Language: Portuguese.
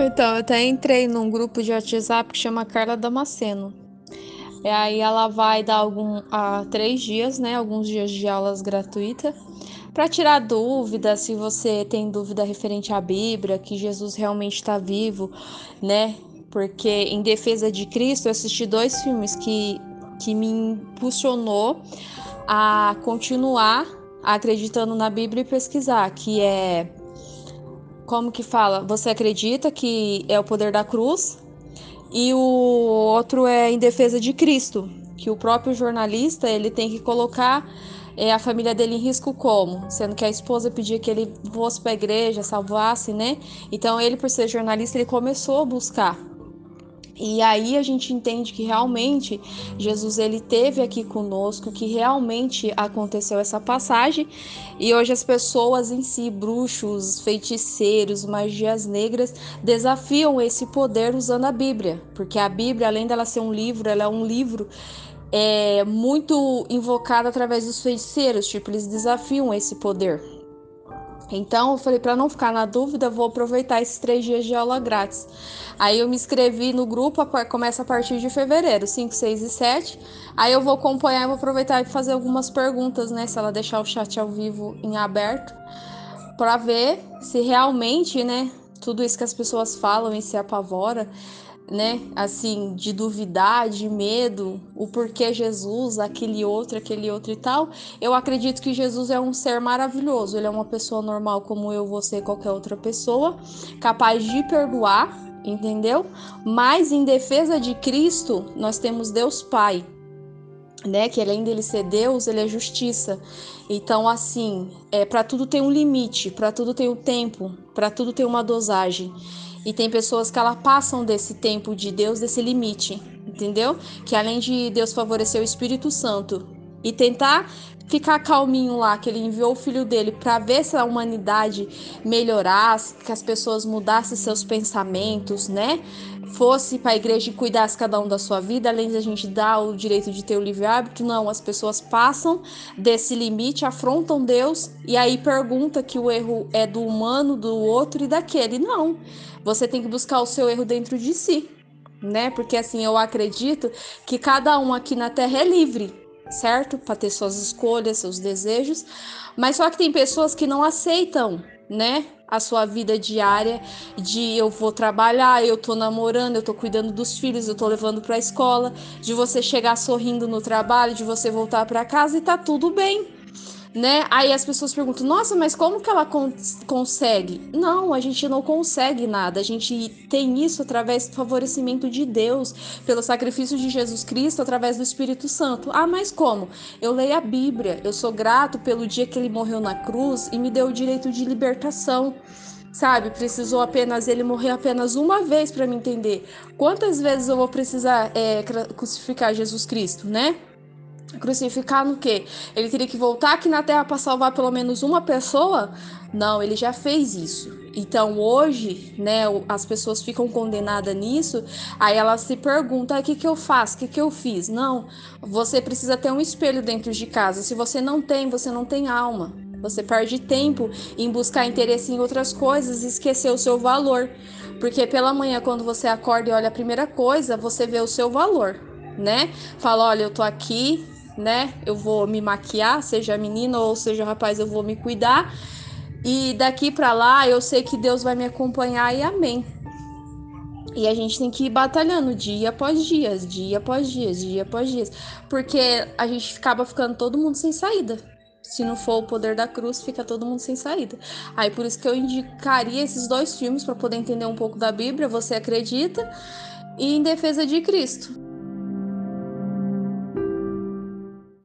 Então, eu até entrei num grupo de WhatsApp que chama Carla Damasceno. E aí ela vai dar algum três dias, né? Alguns dias de aulas gratuitas para tirar dúvida, se você tem dúvida referente à Bíblia, que Jesus realmente está vivo, né? Porque em defesa de Cristo eu assisti dois filmes que, que me impulsionou a continuar acreditando na Bíblia e pesquisar, que é como que fala? Você acredita que é o poder da cruz? E o outro é em defesa de Cristo, que o próprio jornalista ele tem que colocar é, a família dele em risco como? Sendo que a esposa pedia que ele fosse para a igreja, salvasse, né? Então ele, por ser jornalista, ele começou a buscar e aí a gente entende que realmente Jesus ele teve aqui conosco, que realmente aconteceu essa passagem. E hoje as pessoas em si, bruxos, feiticeiros, magias negras, desafiam esse poder usando a Bíblia, porque a Bíblia, além dela ser um livro, ela é um livro é, muito invocado através dos feiticeiros, tipo, eles desafiam esse poder. Então eu falei, para não ficar na dúvida, vou aproveitar esses três dias de aula grátis. Aí eu me inscrevi no grupo, começa a partir de fevereiro, 5, 6 e 7. Aí eu vou acompanhar e vou aproveitar e fazer algumas perguntas, né? Se ela deixar o chat ao vivo em aberto, para ver se realmente, né, tudo isso que as pessoas falam e se apavora né, assim, de duvidar, de medo, o porquê Jesus, aquele outro, aquele outro e tal, eu acredito que Jesus é um ser maravilhoso. Ele é uma pessoa normal como eu, você, qualquer outra pessoa, capaz de perdoar, entendeu? Mas em defesa de Cristo, nós temos Deus Pai, né, que além dele ser Deus, ele é justiça. Então, assim, é para tudo tem um limite, para tudo tem um tempo, para tudo tem uma dosagem. E tem pessoas que elas passam desse tempo de Deus, desse limite, entendeu? Que além de Deus favorecer o Espírito Santo e tentar ficar calminho lá, que ele enviou o filho dele para ver se a humanidade melhorasse, que as pessoas mudassem seus pensamentos, né? Fosse para a igreja e cuidasse cada um da sua vida, além de a gente dar o direito de ter o livre-arbítrio, não, as pessoas passam desse limite, afrontam Deus e aí pergunta que o erro é do humano, do outro e daquele. Não. Você tem que buscar o seu erro dentro de si, né? Porque assim, eu acredito que cada um aqui na Terra é livre, certo? Para ter suas escolhas, seus desejos, mas só que tem pessoas que não aceitam, né? A sua vida diária de eu vou trabalhar, eu tô namorando, eu tô cuidando dos filhos, eu tô levando para a escola, de você chegar sorrindo no trabalho, de você voltar para casa e tá tudo bem né? Aí as pessoas perguntam: "Nossa, mas como que ela con consegue?". Não, a gente não consegue nada. A gente tem isso através do favorecimento de Deus, pelo sacrifício de Jesus Cristo, através do Espírito Santo. Ah, mas como? Eu leio a Bíblia. Eu sou grato pelo dia que ele morreu na cruz e me deu o direito de libertação sabe? Precisou apenas ele morrer apenas uma vez para me entender. Quantas vezes eu vou precisar é, crucificar Jesus Cristo, né? Crucificar no quê? Ele teria que voltar aqui na terra para salvar pelo menos uma pessoa? Não, ele já fez isso. Então hoje, né, as pessoas ficam condenadas nisso, aí elas se perguntam: o que, que eu faço? O que, que eu fiz? Não, você precisa ter um espelho dentro de casa. Se você não tem, você não tem alma. Você perde tempo em buscar interesse em outras coisas e esquecer o seu valor. Porque pela manhã, quando você acorda e olha a primeira coisa, você vê o seu valor, né? Fala: olha, eu tô aqui, né? Eu vou me maquiar, seja menina ou seja rapaz, eu vou me cuidar. E daqui para lá eu sei que Deus vai me acompanhar e amém. E a gente tem que ir batalhando dia após dia, dia após dia, dia após dia, porque a gente acaba ficando todo mundo sem saída. Se não for o poder da cruz, fica todo mundo sem saída. Aí por isso que eu indicaria esses dois filmes para poder entender um pouco da Bíblia, você acredita? E em defesa de Cristo.